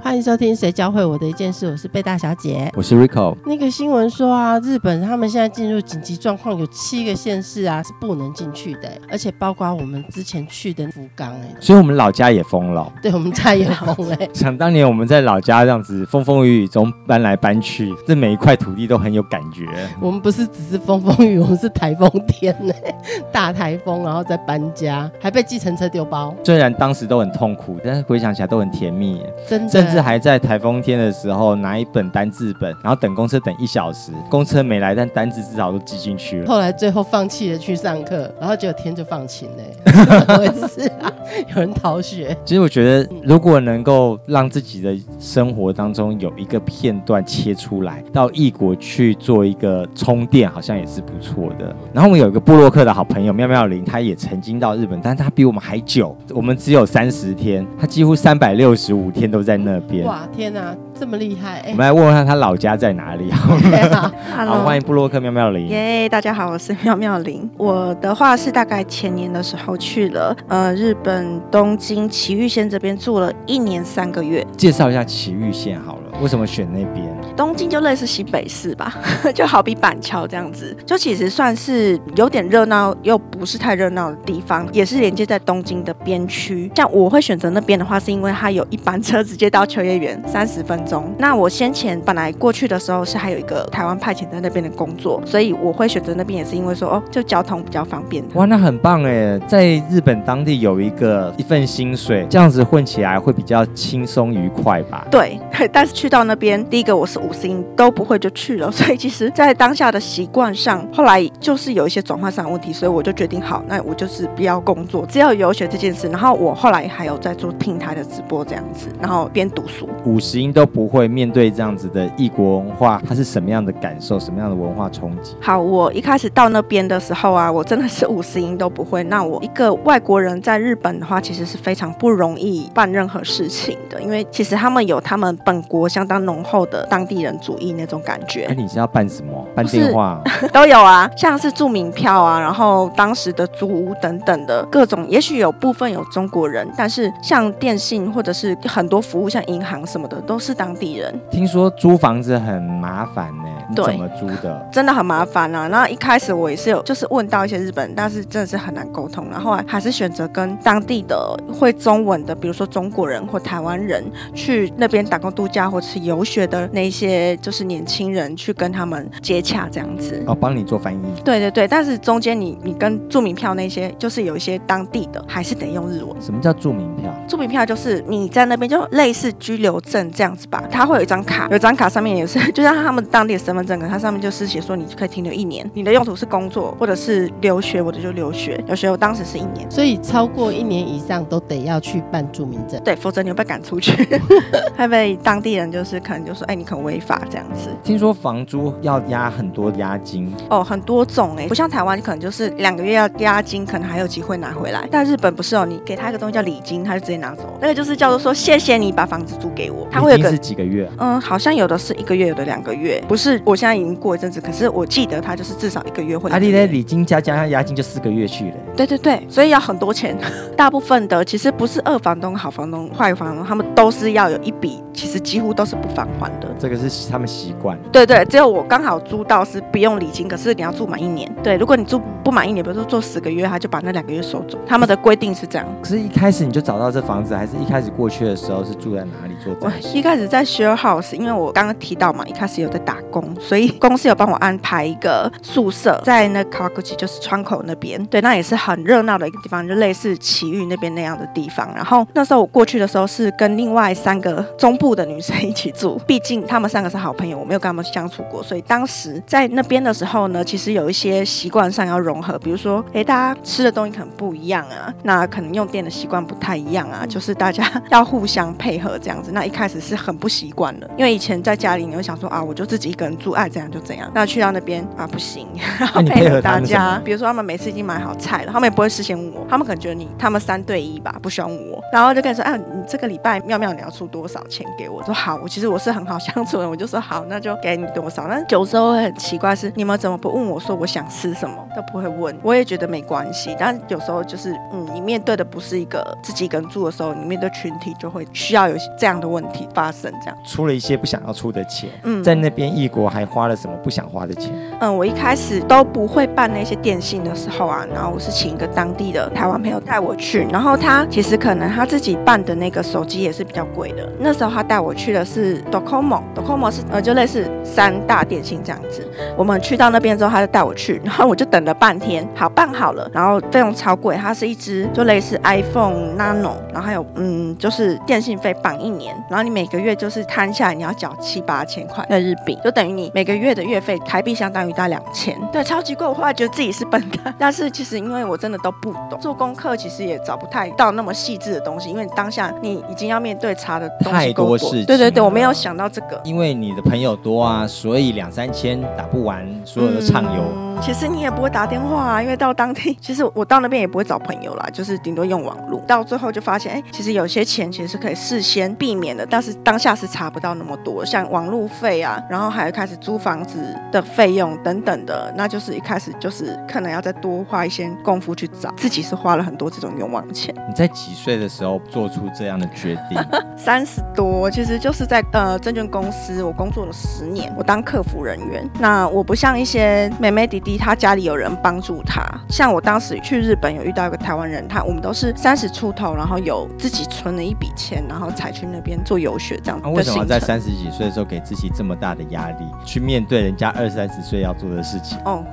欢迎收听《谁教会我的一件事》，我是贝大小姐，我是 Rico。那个新闻说啊，日本他们现在进入紧急状况，有七个县市啊是不能进去的，而且包括我们之前去的福冈哎，所以我们老家也封了。对，我们家也封哎。想当年我们在老家这样子风风雨雨中搬来搬去，这每一块土地都很有感觉。我们不是只是风风雨，我们是台风天呢，大台风，然后再搬家，还被计程车丢包。虽然当时都很痛苦，但是回想起来都很甜蜜。真的。甚至还在台风天的时候拿一本单字本，然后等公车等一小时，公车没来，但单字至少都记进去了。后来最后放弃了去上课，然后结果天就放晴嘞，怎么回事啊？有人逃学。其实我觉得，如果能够让自己的生活当中有一个片段切出来，到异国去做一个充电，好像也是不错的。然后我们有一个布洛克的好朋友妙妙玲，她也曾经到日本，但是他比我们还久，我们只有三十天，她几乎三百六十五天都在那边。哇，天哪，这么厉害！我们来问问他，他老家在哪里？好，欢迎布洛克妙妙玲。耶，大家好，我是妙妙玲。我的话是大概前年的时候去了呃日本东京埼玉县这边住了一年三个月。介绍一下埼玉县好了。为什么选那边？东京就类似新北市吧，就好比板桥这样子，就其实算是有点热闹又不是太热闹的地方，也是连接在东京的边区。像我会选择那边的话，是因为它有一班车直接到秋叶原，三十分钟。那我先前本来过去的时候是还有一个台湾派遣在那边的工作，所以我会选择那边，也是因为说哦，就交通比较方便。哇，那很棒哎，在日本当地有一个一份薪水，这样子混起来会比较轻松愉快吧？对，但是去。到那边，第一个我是五星都不会就去了，所以其实，在当下的习惯上，后来就是有一些转换上的问题，所以我就决定好，那我就是不要工作，只要有学这件事。然后我后来还有在做平台的直播这样子，然后边读书。五十音都不会面对这样子的异国文化，他是什么样的感受？什么样的文化冲击？好，我一开始到那边的时候啊，我真的是五十音都不会。那我一个外国人在日本的话，其实是非常不容易办任何事情的，因为其实他们有他们本国。相当浓厚的当地人主义那种感觉。哎，你是要办什么？办电话 都有啊，像是住民票啊，然后当时的租屋等等的各种。也许有部分有中国人，但是像电信或者是很多服务，像银行什么的，都是当地人。听说租房子很麻烦呢，你怎么租的？真的很麻烦啊。然后一开始我也是有，就是问到一些日本人，但是真的是很难沟通。然后还是选择跟当地的会中文的，比如说中国人或台湾人去那边打工度假或者。是游学的那些，就是年轻人去跟他们接洽这样子哦，帮你做翻译。对对对，但是中间你你跟住民票那些，就是有一些当地的还是得用日文。什么叫住民票？住民票就是你在那边就类似居留证这样子吧，它会有一张卡，有张卡上面也是，就像他们当地的身份证，可它上面就是写说你可以停留一年，你的用途是工作或者是留学，我的就留学，留学我当时是一年，所以超过一年以上都得要去办住民证，对，否则你会被赶出去，会被当地人就。是可能就说，哎，你可能违法这样子。听说房租要押很多押金哦，很多种哎，不像台湾，你可能就是两个月要押金，可能还有机会拿回来。但日本不是哦，你给他一个东西叫礼金，他就直接拿走。那个就是叫做说，谢谢你把房子租给我。他会有个是几个月？嗯，好像有的是一个月，有的两个月。不是，我现在已经过一阵子，可是我记得他就是至少一个月会。阿丽的礼金加加上押金就四个月去了。对对对，所以要很多钱。大部分的其实不是二房东、好房东、坏房东，他们都是要有一笔，其实几乎都是不返还的。这个是他们习惯。对对，只有我刚好租到是不用礼金，可是你要住满一年。对，如果你住不满一年，比如说做十个月，他就把那两个月收走。他们的规定是这样。可是，一开始你就找到这房子，还是一开始过去的时候是住在哪里做？我一开始在 share house，因为我刚刚提到嘛，一开始有在打工，所以公司有帮我安排一个宿舍在那卡瓦古吉，就是窗口那边。对，那也是很热闹的一个地方，就类似奇遇那边那样的地方。然后那时候我过去的时候是跟另外三个中部的女生一起住，毕竟她们三个是好朋友，我没有跟她们相处过，所以当时在那边的时候呢，其实有一些习惯上要融合，比如说，诶，大家吃的东西可能不一样啊，那可能用电的习惯不太一样啊，就是大家 要互相配合这样子。那一开始是很不习惯了，因为以前在家里你会想说啊，我就自己一个人住，爱怎样就怎样。那去到那边啊，不行，然后配合大家。比如说他们每次已经买好菜了，他们也不会事先问我，他们可能觉得你他们三对一吧，不需要问我，然后就跟你说，啊，你这个礼拜妙妙你要出多少钱给我？我说好，我其实我是很好相处的，我就说好，那就给你多少。但有时候会很奇怪是，你们怎么不问我说我想吃什么，都不会问，我也觉得没关系。但有时候就是，嗯，你面对的不是一个自己一个人住的时候，你面对群体就会需要有这样的问题发生，这样。出了一些不想要出的钱，嗯在那边异国还花了什么不想花的钱？嗯，我一开始都不会办那些电信的时候啊，然后我是请一个当地的台湾朋友带我去，然后他其实可能他自己办的那个手机也是比较贵的。那时候他带我去的是 Docomo，Docomo 是呃就类似三大电信这样子。我们去到那边之后，他就带我去，然后我就等了半天，好办好了，然后费用超贵，它是一支就类似 iPhone Nano，然后还有嗯就是电信费绑一年，然后你每个月就是摊下来你要缴七八千块的日币，就等于你每个月的月费台币相当于大概两千，对，超级贵。我后来觉得自己是笨蛋，但是其实因为我真的都不懂，做功课其实也找不太到那么细致的东西，因为当下你已经要面对查的东西太多事情对对对，我没有想到这个。因为你的朋友多啊，所以两三千打不完所有的畅游。嗯其实你也不会打电话啊，因为到当地，其实我到那边也不会找朋友啦，就是顶多用网络。到最后就发现，哎，其实有些钱其实是可以事先避免的，但是当下是查不到那么多，像网路费啊，然后还有开始租房子的费用等等的，那就是一开始就是可能要再多花一些功夫去找。自己是花了很多这种冤枉钱。你在几岁的时候做出这样的决定？三十多，其实就是在呃证券公司，我工作了十年，我当客服人员。那我不像一些妹妹弟弟，他家里有人帮助他。像我当时去日本有遇到一个台湾人，他我们都是三十出头，然后有自己存了一笔钱，然后才去那边做游学这样那、为什么。在三十几岁的时候给自己这么大的压力，去面对人家二三十岁要做的事情？哦，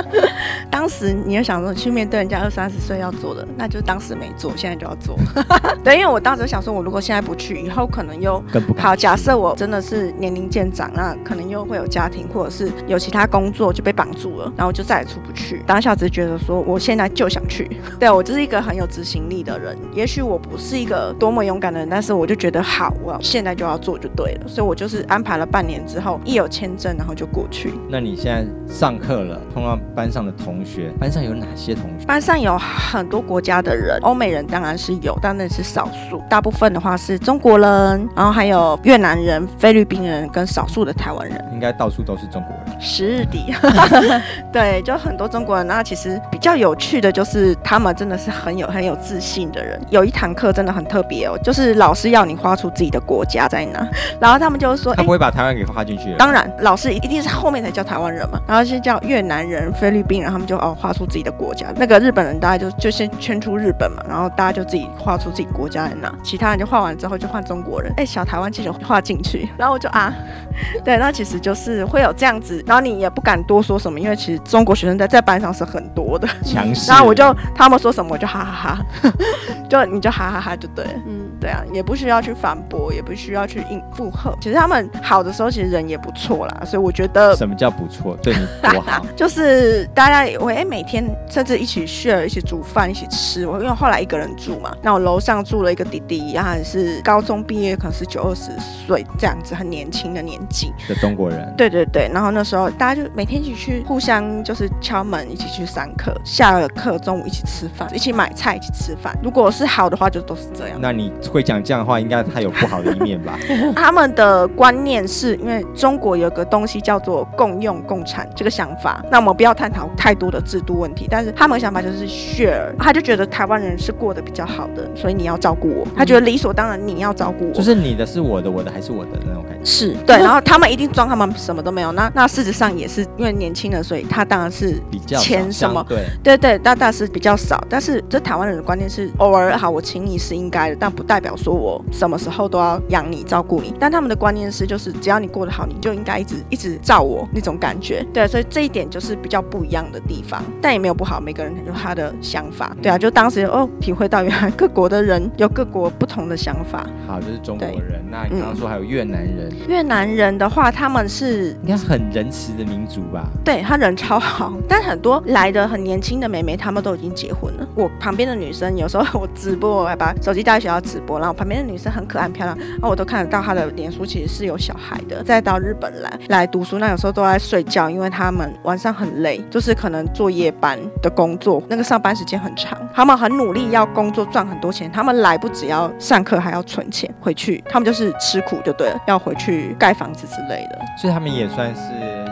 当时你就想说去面对人家二三十岁要做的，那就当时没做，现在就要做。对，因为我当时想说，我如果现在不去，以后可能又更不敢好。假设我真的是年龄渐长，那可能又会有家庭，或者是有其他工作就被绑住了，然后就再也出不去。当下只是觉得说，我现在就想去。对我就是一个很有执行力的人。也许我不是一个多么勇敢的人，但是我就觉得好，我现在就要做就对了。所以我就是安排了半年之后，一有签证，然后就过去。那你现在上课了，碰到班上的同学，班上有哪些同学？班上有很多国家的人，欧美人当然是有，但那是少数。大部分的话是中国人，然后还有越南人、菲律宾人跟少数的台湾人。应该到处都是中国人。十日底，对，就很多中国人。那其实比较有趣的就是，他们真的是很有很有自信的人。有一堂课真的很特别哦，就是老师要你画出自己的国家在哪，然后他们就说，哎他不。会把台湾给画进去了。当然，老师一定是后面才叫台湾人嘛，然后先叫越南人、菲律宾人，他们就哦画出自己的国家。那个日本人大概就就先圈出日本嘛，然后大家就自己画出自己国家在哪，其他人就画完之后就换中国人，哎，小台湾记得画进去，然后我就啊，对，那其实就是会有这样子，然后你也不敢多说什么，因为其实中国学生在在班上是很多的，强势。然后我就他们说什么我就哈哈哈，就你就哈哈哈就对了。嗯，对啊，也不需要去反驳，也不需要去应附和。其实他们好的时候，其实人也不错啦，所以我觉得什么叫不错？对你多好？就是大家也会哎每天甚至一起 share，一起煮饭，一起吃。我因为后来一个人住嘛，那我楼上住了一个弟弟，然后也是高中毕业，可能是九二十岁这样子，很年轻的年纪。的中国人。对对对，然后那时候大家就每天一起去互相就是敲门，一起去上课，下了课中午一起吃饭，一起买菜，一起吃饭。如果是好的话，就都是这样。那你会讲这样的话，应该他有不好的一面吧？他们的观念是因为中国有个东西叫做共用共产这个想法，那我们不要探讨太多的制度问题，但是他们的想法就是 share，他就觉得台湾人是过得比较好的，所以你要照顾我，他觉得理所当然你要照顾我，就是你的是我的，我的还是我的那种感觉。是对，然后他们一定装他们什么都没有，那那事实上也是因为年轻人，所以他当然是比较钱什么相对，对对，大大是比较少，但是这台湾人的观念是偶尔好，我请你是应该的，但不代表说我什么时候都要养你、照顾你。但他们的观念是，就是只要你过得好，你就应该一直一直照我那种感觉。对，所以这一点就是比较不一样的地方，但也没有不好，每个人有他的想法。对啊，就当时哦，体会到原来各国的人有各国不同的想法。好，就是中国人。那你刚刚说还有越南人，越南人的话，他们是应该很仁慈的民族吧？对他人超好，但很多来的很年轻的妹妹，她们都已经结婚了。我旁边的女生有时候我直播，我还把手机带在学校直播，然后旁边的女生很可爱很漂亮，然后我都看得到她的脸书其实是有小孩的。再到日本来来读书，那有时候都在睡觉，因为他们晚上很累，就是可能做夜班的工作，那个上班时间很长，他们很努力要工作赚很多钱，他们来不只要上课，还要存钱回去，他们就是吃苦就对了，要回去盖房子之类的。所以他们也算是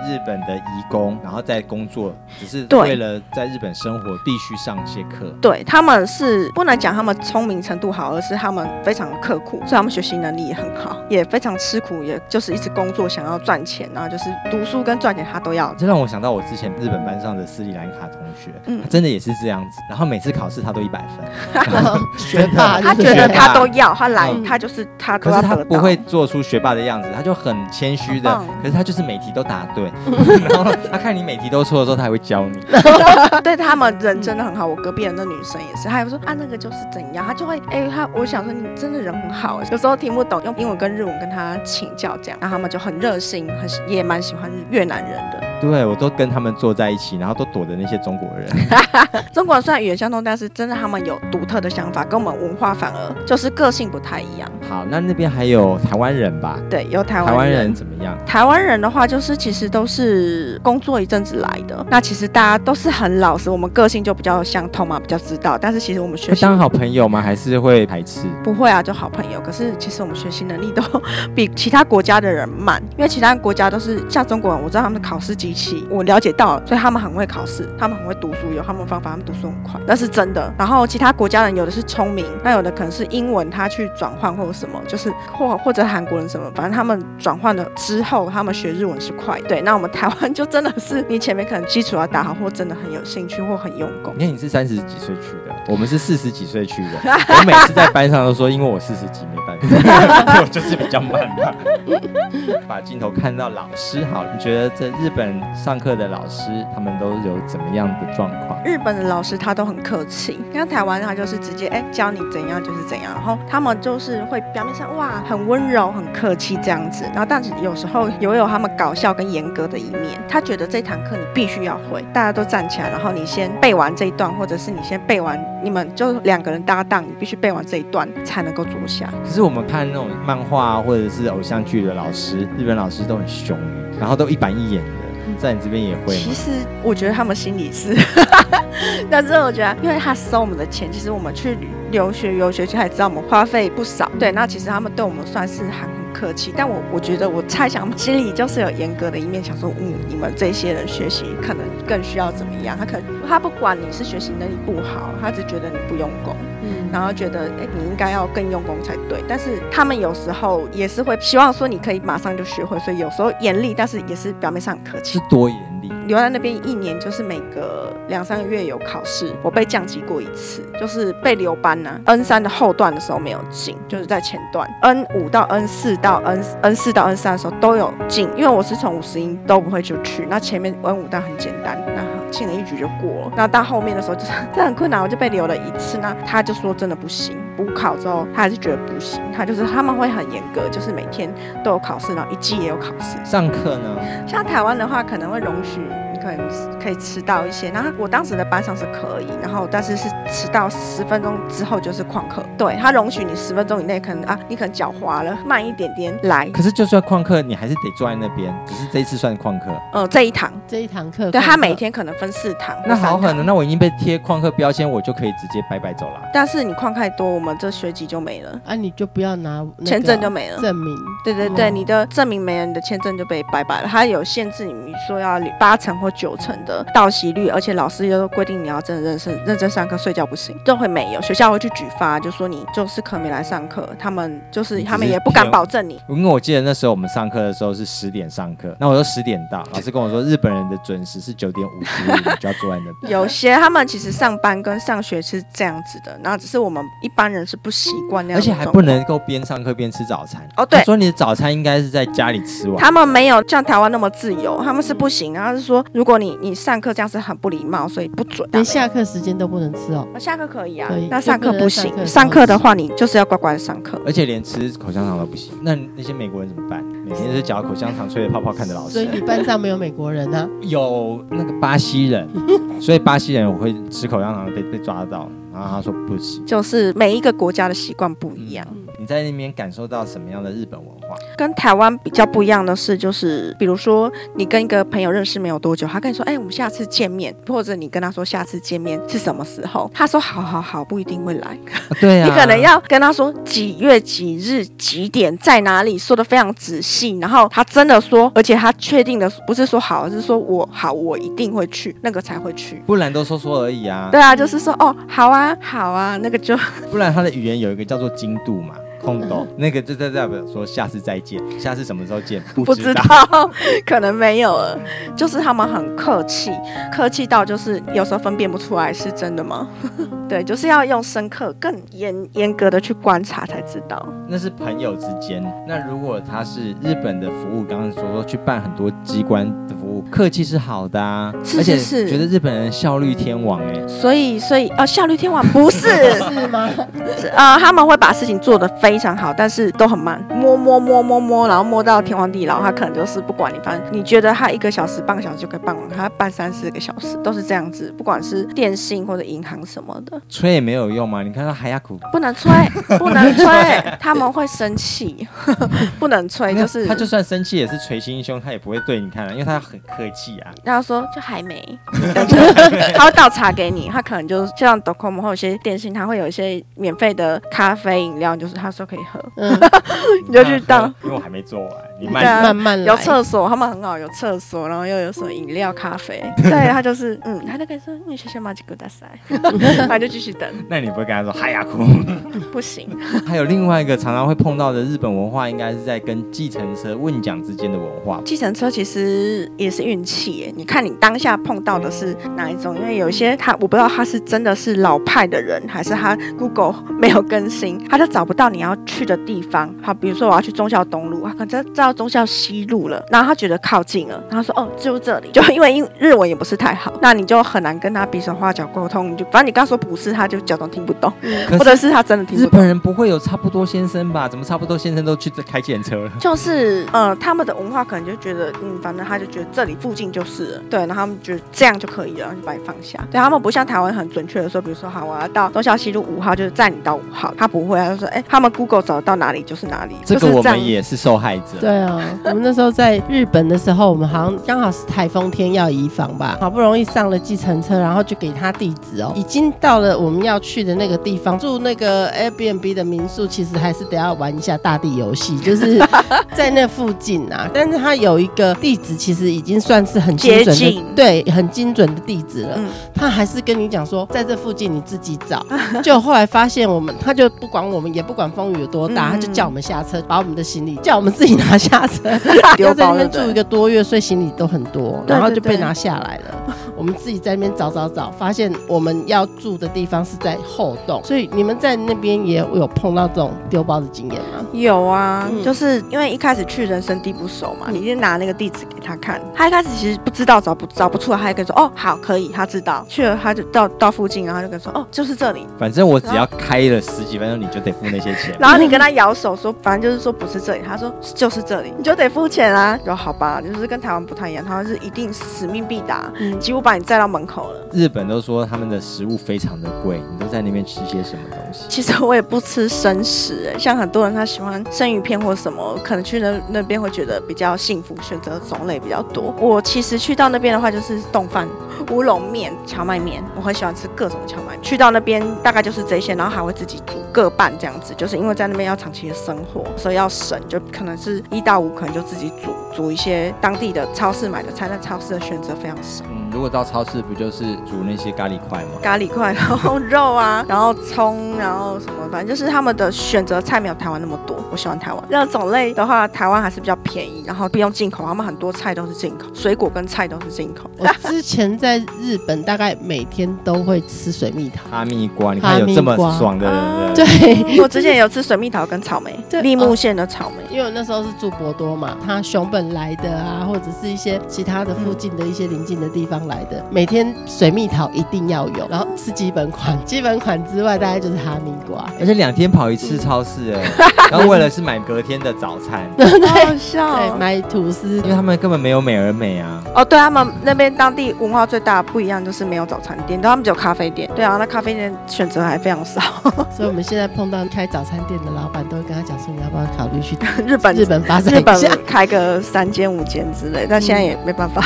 日本的移工，然后在工作，只是为了在日本生活必须上一些课。对，他们是不能讲他们聪明程度好，而是他们非常刻苦，所以他们学习能力也很好，也非常吃苦，也就是一直工作想要赚钱，然后就是读书跟赚钱他都要。这让我想到我之前日本班上的斯里兰卡同学，嗯他真的也是这样子，然后每次考试他都一百分，学霸他觉得他都要，他来嗯他就是他都可是他。不会做出学霸的样子，他就很谦虚的，可是他就是每题都答对，然后他看你每题都错的时候，他还会教你。对他们人真的很好，我隔壁的那女生也是，她还说啊那个就是怎样，她就会哎、她我想说你真的人很好，有时候听不懂，用英文跟日文跟他请教这样，然后他们就很热心，很也蛮喜欢越南人的。对我都跟他们坐在一起，然后都躲着那些中国人。中国人虽然语言相通，但是真的他们有独特的想法，跟我们文化反而就是个性不太一样。好，那那边还有台湾人吧？对，有台湾台湾人怎么样？台湾人的话，就是其实都是工作一阵子来的。那其实大家都是很老实，我们个性就比较相通嘛，比较知道。但是其实我们学习当好朋友吗？还是会排斥？不会啊，就好朋友。可是其实我们学习能力都比其他国家的人慢，因为其他国家都是像中国人，我知道他们的考试机器，我了解到，所以他们很会考试，他们很会读书，有他们的方法，他们读书很快，那是真的。然后其他国家人有的是聪明，那有的可能是英文他去转换或者什么，就是或或者韩国人什么，反正他们转换了之后，他们学日文是快。对，那我们台湾 就真的是你前面可能基础要打好，或真的很有兴趣或很用功。你看你是三十几岁去的，我们是四十几岁去的。我每次在班上都说，因为我四十几没办法，我就是比较慢嘛。把镜头看到老师，好，你觉得在日本上课的老师，他们都有怎么样的状况？日本的老师他都很客气，像台湾他就是直接哎教你怎样就是怎样，然后他们就是会表面上哇很温柔很客气这样子，然后但是有时候也会有他们搞笑跟严格的一面。他觉得这堂课你必须要会，大家都站起来，然后你先背完这一段，或者是你先背完，你们就两个人搭档，你必须背完这一段才能够坐下。可是我们看那种漫画啊，或者是偶像剧的老师，日本老师都很凶，然后都一板一眼的。在你这边也会？其实我觉得他们心里是，但是我觉得，因为他收我们的钱，其实我们去留学游学期，他也知道我们花费不少。对，那其实他们对我们算是很客气。但我我觉得，我猜想心里就是有严格的一面，想说，嗯，你们这些人学习可能更需要怎么样？他可能他不管你是学习能力不好，他只觉得你不用功。嗯，然后觉得，哎，你应该要更用功才对。但是他们有时候也是会希望说你可以马上就学会，所以有时候严厉，但是也是表面上很客气是。多严厉？留在那边一年，就是每隔两三个月有考试，我被降级过一次，就是被留班呐、N 三的后段的时候没有进，就是在前段。N 五到 N 四到 N N 四到 N 三的时候都有进，因为我是从五十音都不会就去，那前面 N 五段很简单，那进了一局就过了。那到后面的时候就是 这很困难，我就被留了一次。那他就说真的不行，补考之后他还是觉得不行，他就是他们会很严格，就是每天都有考试，然后一季也有考试。上课呢？像台湾的话，可能会容许你可能可以迟到一些。然后我当时的班上是可以，然后但是是迟到十分钟之后就是旷课。对他容许你十分钟以内，可能啊，你可能脚滑了，慢一点点来。可是就算旷课，你还是得坐在那边，只是这一次算旷课。呃，这一堂，这一堂课，对他每，天可能分四堂，那好狠的。的，那我已经被贴旷课标签，我就可以直接拜拜走了。但是你旷太多，我们这学籍就没了，啊，你就不要拿签证就没了。证明，对对对，哦你的证明没了，你的签证就被拜拜了。他有限制，你说要八成或九成的到席率，而且老师又规定你要真的认真认真上课，睡觉不行，都会没有。学校会去举发，就说你就是可没来上课，他们就是他们也不敢保证你。因为我记得那时候我们上课的时候是十点上课，那我就十点到，老师跟我说日本人的准时是九点五十就要坐在那边。有些他们其实上班跟上学是这样子的，然后只是我们一般人是不习惯那样而且还不能够边上课边吃早餐。哦对他说你的早餐应该是在家里吃完。他们没有像台湾那么自由，他们是不行。然后是说，如果你你上课这样是很不礼貌，所以不准。连下课时间都不能吃哦。下课可以啊以，那上课不行上上课的话，你就是要乖乖的上课。而且连吃口香糖都不行。那那些美国人怎么办？每天是嚼口香糖，吹着泡泡看着老师。所以你班上没有美国人啊？有那个巴西人，所以巴西人我会吃口香糖被被抓到，然后他说不行。就是每一个国家的习惯不一样。你在那边感受到什么样的日本文化？跟台湾比较不一样的是，就是比如说你跟一个朋友认识没有多久，他跟你说，哎、我们下次见面，或者你跟他说下次见面是什么时候，他说好好好，不一定会来。啊对你可能要跟他说几月几日几点在哪里，说的非常仔细，然后他真的说，而且他确定的不是说好，而是说我好，我一定会去，那个才会去。不然都说说而已啊。对啊，就是说哦，好啊，好啊，那个就 不然他的语言有一个叫做精度嘛，空斗，那个就在代表说下次再见，下次什么时候见不 不知知道。可能没有了。就是他们很客气，客气到就是有时候分辨不出来是真的吗？对，就是要用深刻、更严严格的去观察才知道。那是朋友之间。那如果他是日本的服务，刚刚说说去办很多机关的服务，客气是好的啊，是而且是是觉得日本人效率天王哎、所以，所以呃，效率天王不是，是吗？啊呃，他们会把事情做得非常好，但是都很慢，摸摸摸摸摸，然后摸到天荒地老，他可能就是不管你，反正你觉得他一个小时、半个小时就可以办完，他办三四个小时，都是这样子，不管是电信或者银行什么的。催也没有用嘛。你看到还要苦，不能催，不能催，他们会生气，不能催，就是他就算生气也是捶心胸，他也不会对你看啊，因为他很客气啊。然后说就还没，他会倒茶给你，他可能就像 Docomo 或有些电信，他会有一些免费的咖啡饮料，就是他说可以喝，嗯，你就去倒。因为我还没做完，你慢啊慢慢来。有厕所，他们很好，有厕所，然后又有什么饮料、咖啡，对他就是，嗯，他就可以说，你谢谢马吉古大塞，他就继续等，那你不会跟他说嗨呀哭？不行，还有另外一个常常会碰到的日本文化，应该是在跟计程车问讲之间的文化。计程车其实也是运气耶，你看你当下碰到的是哪一种？因为有些他我不知道他是真的是老派的人，还是他 Google 没有更新，他就找不到你要去的地方。好，比如说我要去忠孝东路，他可能知道忠孝西路了，然后他觉得靠近了，然后说哦就这里，就 因为英日文也不是太好，那你就很难跟他比手画脚沟通，你就反正你刚说不是，他就假装听不懂，可或者是他真的听不懂日本。人不会有差不多先生吧？怎么差不多先生都去开计程车了？就是呃，他们的文化可能就觉得，嗯，反正他就觉得这里附近就是了，对，然后他们觉得这样就可以了，然后就把你放下。对他们不像台湾很准确的说，比如说好，我要到中校西路五号，就是载你到五号，他不会，他就说，哎，他们 Google 找得到哪里就是哪里，这个我们也是受害者。对啊，我们那时候在日本的时候，我们好像刚好是台风天要移防吧，好不容易上了计程车，然后就给他地址哦，已经到了我们要去的那个地方，住那个 Airbnb 的民宿，其实还是得要玩一下大地游戏，就是在那附近啊。但是他有一个地址，其实已经算是很精准对，很精准的地址了。嗯他还是跟你讲说，在这附近你自己找。就后来发现我们，他就不管我们，也不管风雨有多大，嗯他就叫我们下车，把我们的行李叫我们自己拿下车。要在那边住一个多月，所以行李都很多，然后就被拿下来了。我们自己在那边找找找，发现我们要住的地方是在后洞，所以你们在那边也有碰到这种丢包的经验吗？有啊，嗯就是因为一开始去人生地不熟嘛，你就拿那个地址给他看，他一开始其实不知道找不找不出来，他还跟你说哦好可以，他知道去了他就到到附近，然后就跟你说哦就是这里，反正我只要开了十几分钟，你就得付那些钱。然后你跟他摇手说，反正就是说不是这里，他说就是这里，你就得付钱啊。就好吧，就是跟台湾不太一样，台湾是一定使命必达，嗯几乎把你载到门口了。日本都说他们的食物非常的贵，你都在那边吃些什么东西？其实我也不吃生食、欸，像很多人他喜欢生鱼片或什么，可能去那那边会觉得比较幸福，选择种类比较多。我其实去到那边的话，就是冻饭、乌龙面、荞麦面，我很喜欢吃各种荞麦面。去到那边大概就是这些，然后还会自己煮各半这样子，就是因为在那边要长期的生活，所以要省，就可能是一下午可能就自己煮，煮一些当地的超市买的菜，但超市的选择非常少。如果到超市，不就是煮那些咖喱块吗？咖喱块，然后肉啊，然后葱，然后什么，反正就是他们的选择菜没有台湾那么多。我喜欢台湾，那种类的话，台湾还是比较便宜，然后不用进口，他们很多菜都是进口，水果跟菜都是进口。我之前在日本，大概每天都会吃水蜜桃。哈密瓜，你看有这么爽的人，对我之前有吃水蜜桃跟草莓，立木县的草莓，因为我那时候是住博多嘛，他熊本来的啊，或者是一些其他的附近的一些邻近的地方来的，每天水蜜桃一定要有，然后是基本款，基本款之外，大概就是哈密瓜，而且两天跑一次超市，哎，然后为了是买隔天的早餐，好笑，对，买吐司，因为他们根本没有美而美啊，哦，对他们那边当地文化最大不一样就是没有早餐店，但他们只有咖啡店，对啊，那咖啡店选择还非常少，所以我们现在碰到开早餐店的老板，都会跟他讲说，你要不要考虑去日本日本发展一下，开个三间五间之类，但现在也没办法。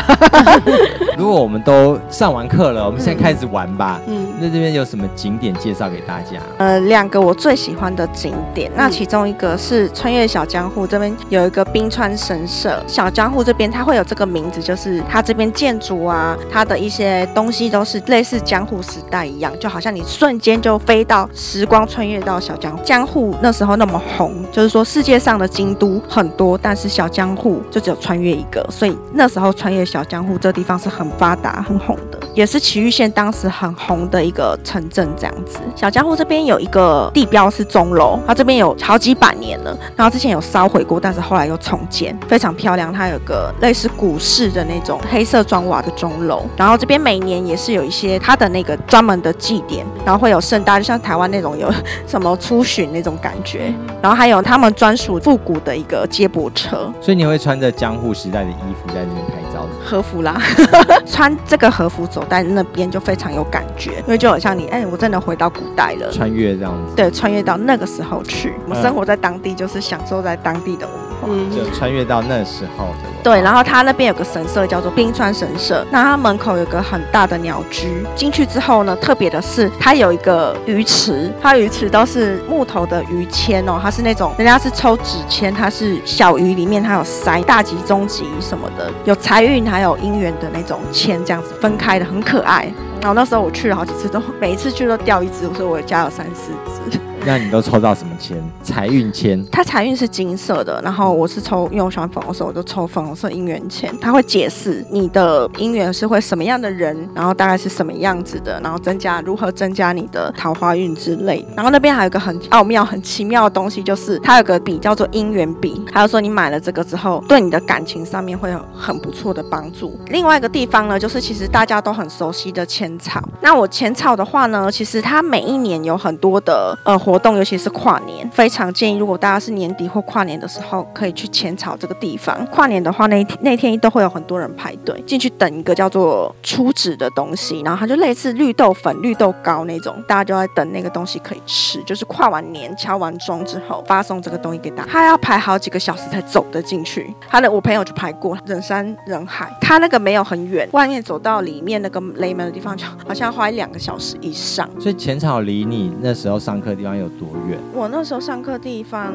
如果我们都上完课了，我们现在开始玩吧。嗯，那这边有什么景点介绍给大家？呃，两个我最喜欢的景点，那其中一个是穿越小江户这边有一个冰川神社。小江户这边它会有这个名字，就是它这边建筑啊，它的一些东西都是类似江户时代一样，就好像你瞬间就飞到时光穿越到小江户。江户那时候那么红，就是说世界上的京都很多，但是小江户就只有穿越一个，所以那时候穿越小江户这地方是很发达、很红的，也是埼玉县当时很红的一个城镇。这样子，小江户这边有一个地标是钟楼，它这边有好几百年了，然后之前有烧毁过，但是后来又重建，非常漂亮。它有个类似古式的那种黑色砖瓦的钟楼，然后这边每年也是有一些它的那个专门的祭典，然后会有盛大，就像台湾那种有什么出巡那种感觉，然后还有他们专属复古的一个接驳车。所以你会穿着江户时代的衣服在那边拍？和服啦，穿这个和服走在那边就非常有感觉，因为就好像你，哎，我真的回到古代了，穿越这样子。对，穿越到那个时候去，我们生活在当地，就是享受在当地的文化，就穿越到那时候的。对，然后他那边有个神社叫做冰川神社，那它门口有个很大的鸟居，进去之后呢，特别的是它有一个鱼池，它鱼池都是木头的鱼签哦，它是那种人家是抽纸签，它是小鱼里面它有塞大吉、中吉什么的，有财运还有姻缘的那种签，这样子分开的很可爱。然后那时候我去了好几次，都每一次去都掉一只，所以我家有三四只。那你都抽到什么签？财运签？它财运是金色的，然后我是抽，因为我喜欢粉红色，我就抽粉红色姻缘签。它会解释你的姻缘是会什么样的人，然后大概是什么样子的，然后增加如何增加你的桃花运之类。然后那边还有个很奥妙、很奇妙的东西，就是它有个笔叫做姻缘笔，还有说你买了这个之后，对你的感情上面会有很不错的帮助。另外一个地方呢，就是其实大家都很熟悉的浅草。那我浅草的话呢，其实它每一年有很多的呃活动，尤其是跨年，非常建议如果大家是年底或跨年的时候，可以去浅草这个地方。跨年的话，那天那天都会有很多人排队进去等一个叫做出纸的东西，然后它就类似绿豆粉、绿豆糕那种，大家就在等那个东西可以吃。就是跨完年、敲完钟之后，发送这个东西给大家。他要排好几个小时才走得进去。他的我朋友就排过，人山人海。他那个没有很远，外面走到里面那个雷门的地方，就好像花一两个小时以上。所以浅草离你那时候上课的地方有多远？我那时候上课地方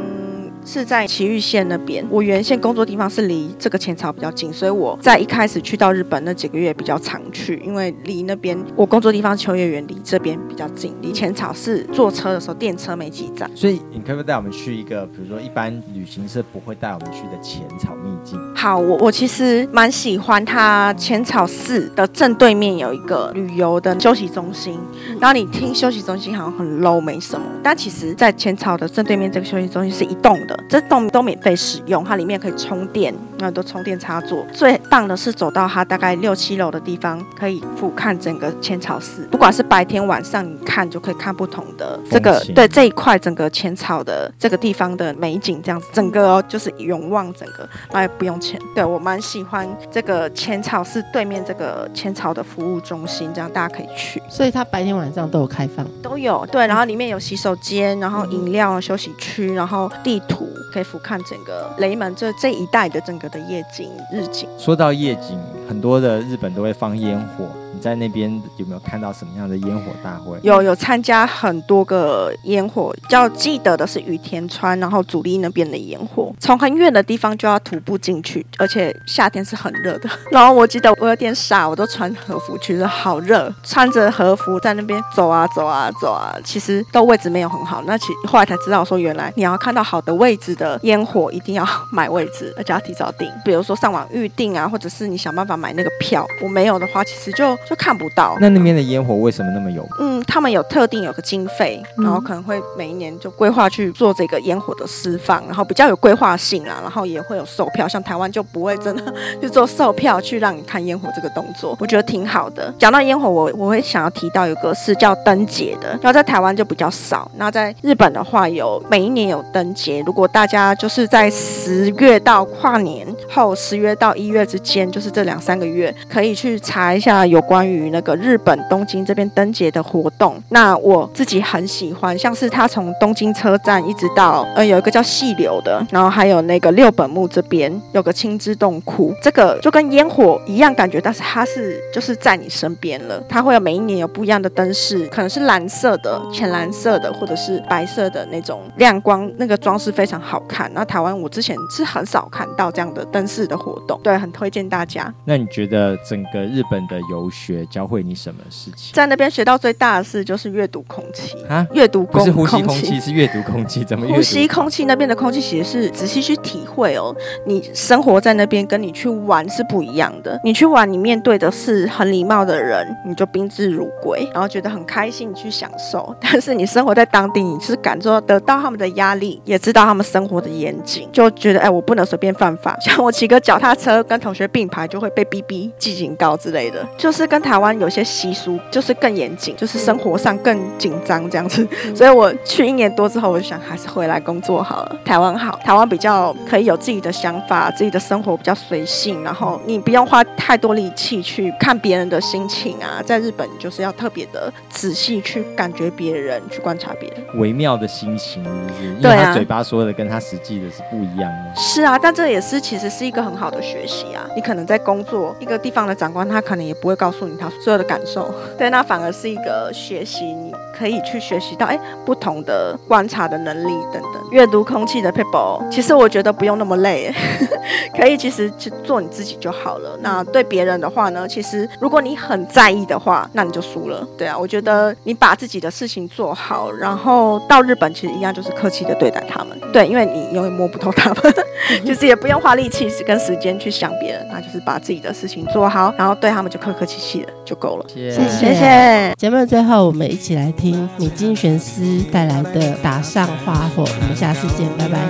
是在埼玉县那边，我原先工作地方是离这个浅草比较近，所以我在一开始去到日本那几个月比较常去，因为离那边我工作地方秋叶原离这边比较近，离浅草是坐车的时候电车没几站。所以你可不可以带我们去一个，比如说一般旅行社不会带我们去的浅草秘境？好，我我其实蛮喜欢它浅草寺的正对面有一个旅游的休息中心，然后你听休息中心好像很 low 没什么，但其实。在浅草的正对面，这个休息中心是一栋的，这栋都免费使用，它里面可以充电，那都充电插座。最棒的是走到它大概六七楼的地方，可以俯瞰整个浅草寺，不管是白天晚上，你看就可以看不同的这个对这一块整个浅草的这个地方的美景，这样子整个哦就是永望整个，那也不用钱。对我蛮喜欢这个浅草寺对面这个浅草的服务中心，这样大家可以去。所以它白天晚上都有开放，都有对，然后里面有洗手间。然后饮料休息区，然后地图可以俯瞰整个雷门这这一带的整个的夜景日景。说到夜景，很多的日本都会放烟火。你在那边有没有看到什么样的烟火大会？有有参加很多个烟火，较记得的是雨田川，然后主力那边的烟火，从很远的地方就要徒步进去，而且夏天是很热的。然后我记得我有点傻，我都穿和服去了，好热，穿着和服在那边走啊走啊走啊，其实都位置没有很好。那其后来才知道说，原来你要看到好的位置的烟火，一定要买位置，而且要提早订，比如说上网预定啊，或者是你想办法买那个票。我没有的话，其实就就看不到。那那边的烟火为什么那么有名？嗯，他们有特定有个经费，嗯然后可能会每一年就规划去做这个烟火的释放，然后比较有规划性啦，然后也会有售票，像台湾就不会真的 去做售票去让你看烟火这个动作，我觉得挺好的。讲到烟火，我我会想要提到有个是叫灯节的，然后在台湾就比较少，那在日本的话有每一年有灯节，如果大家就是在十月到跨年后，十月到一月之间，就是这两三个月，可以去查一下有关于那个日本东京这边灯节的活动。那我自己很喜欢，像是它从东京车站一直到呃有一个叫细流的，然后还有那个六本木这边有个青之洞窟，这个就跟烟火一样感觉，但是它是就是在你身边了，它会有每一年有不一样的灯饰，可能是蓝色的、浅蓝色的，或者是白色的那种亮光，那个装饰非常好看。那台湾我之前是很少看到这样的灯饰的活动，对，很推荐大家。那你觉得整个日本的游学教会你什么事情？在那边学到最大的事就是阅读空气啊阅读空不是呼吸空空气，是阅读空气，怎么？呼吸空气那边的空气其实是仔细去体会哦，你生活在那边跟你去玩是不一样的。你去玩，你面对的是很礼貌的人，你就宾至如归，然后觉得很开心，你去享受。但是你生活在当地，你是感受得到他们的压力，也知道他们生活的严谨，就觉得哎，我不能随便犯法。像我骑个脚踏车跟同学并排，就会被逼逼记警告之类的。就是跟台湾有些习俗就是更严谨，就是生活上更紧张这样子。所以我去一年多之后，我就想还是回来工作好了。台湾好，台湾比较可以有自己的想法，自己的生活比较随性，然后你不用花太多力气去看别人的心情啊。在日本就是要特别的仔细去感觉别人，去观察别人。微妙的心情，是不是？因为对啊他嘴巴说的跟他实际的是不一样的。是啊，但这也是其实是一个很好的学习啊。你可能在工作一个地方的长官，他可能也不会告诉他所有的感受，对，那反而是一个学习，你。可以去学习到哎不同的观察的能力等等。阅读空气的 people，其实我觉得不用那么累，可以其实去做你自己就好了。那对别人的话呢，其实如果你很在意的话，那你就输了。对啊，我觉得你把自己的事情做好，然后到日本其实一样就是客气的对待他们。对，因为你永远摸不透他们。就是也不用花力气跟时间去想别人，那就是把自己的事情做好，然后对他们就客客气气的就够了。谢谢谢谢。节目的最后，我们一起来听米津玄师带来的《打上花火》。我们下次见，拜拜。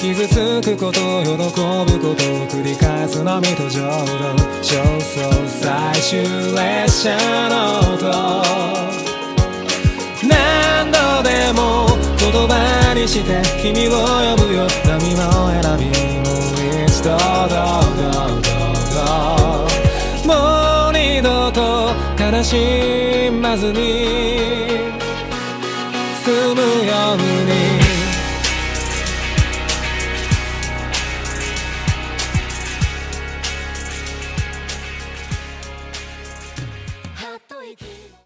傷つくこと喜ぶことを繰り返す波と浄土焦燥最終列車の音何度でも言葉にして君を呼ぶよ波の選びもう二度と悲しまずに済むように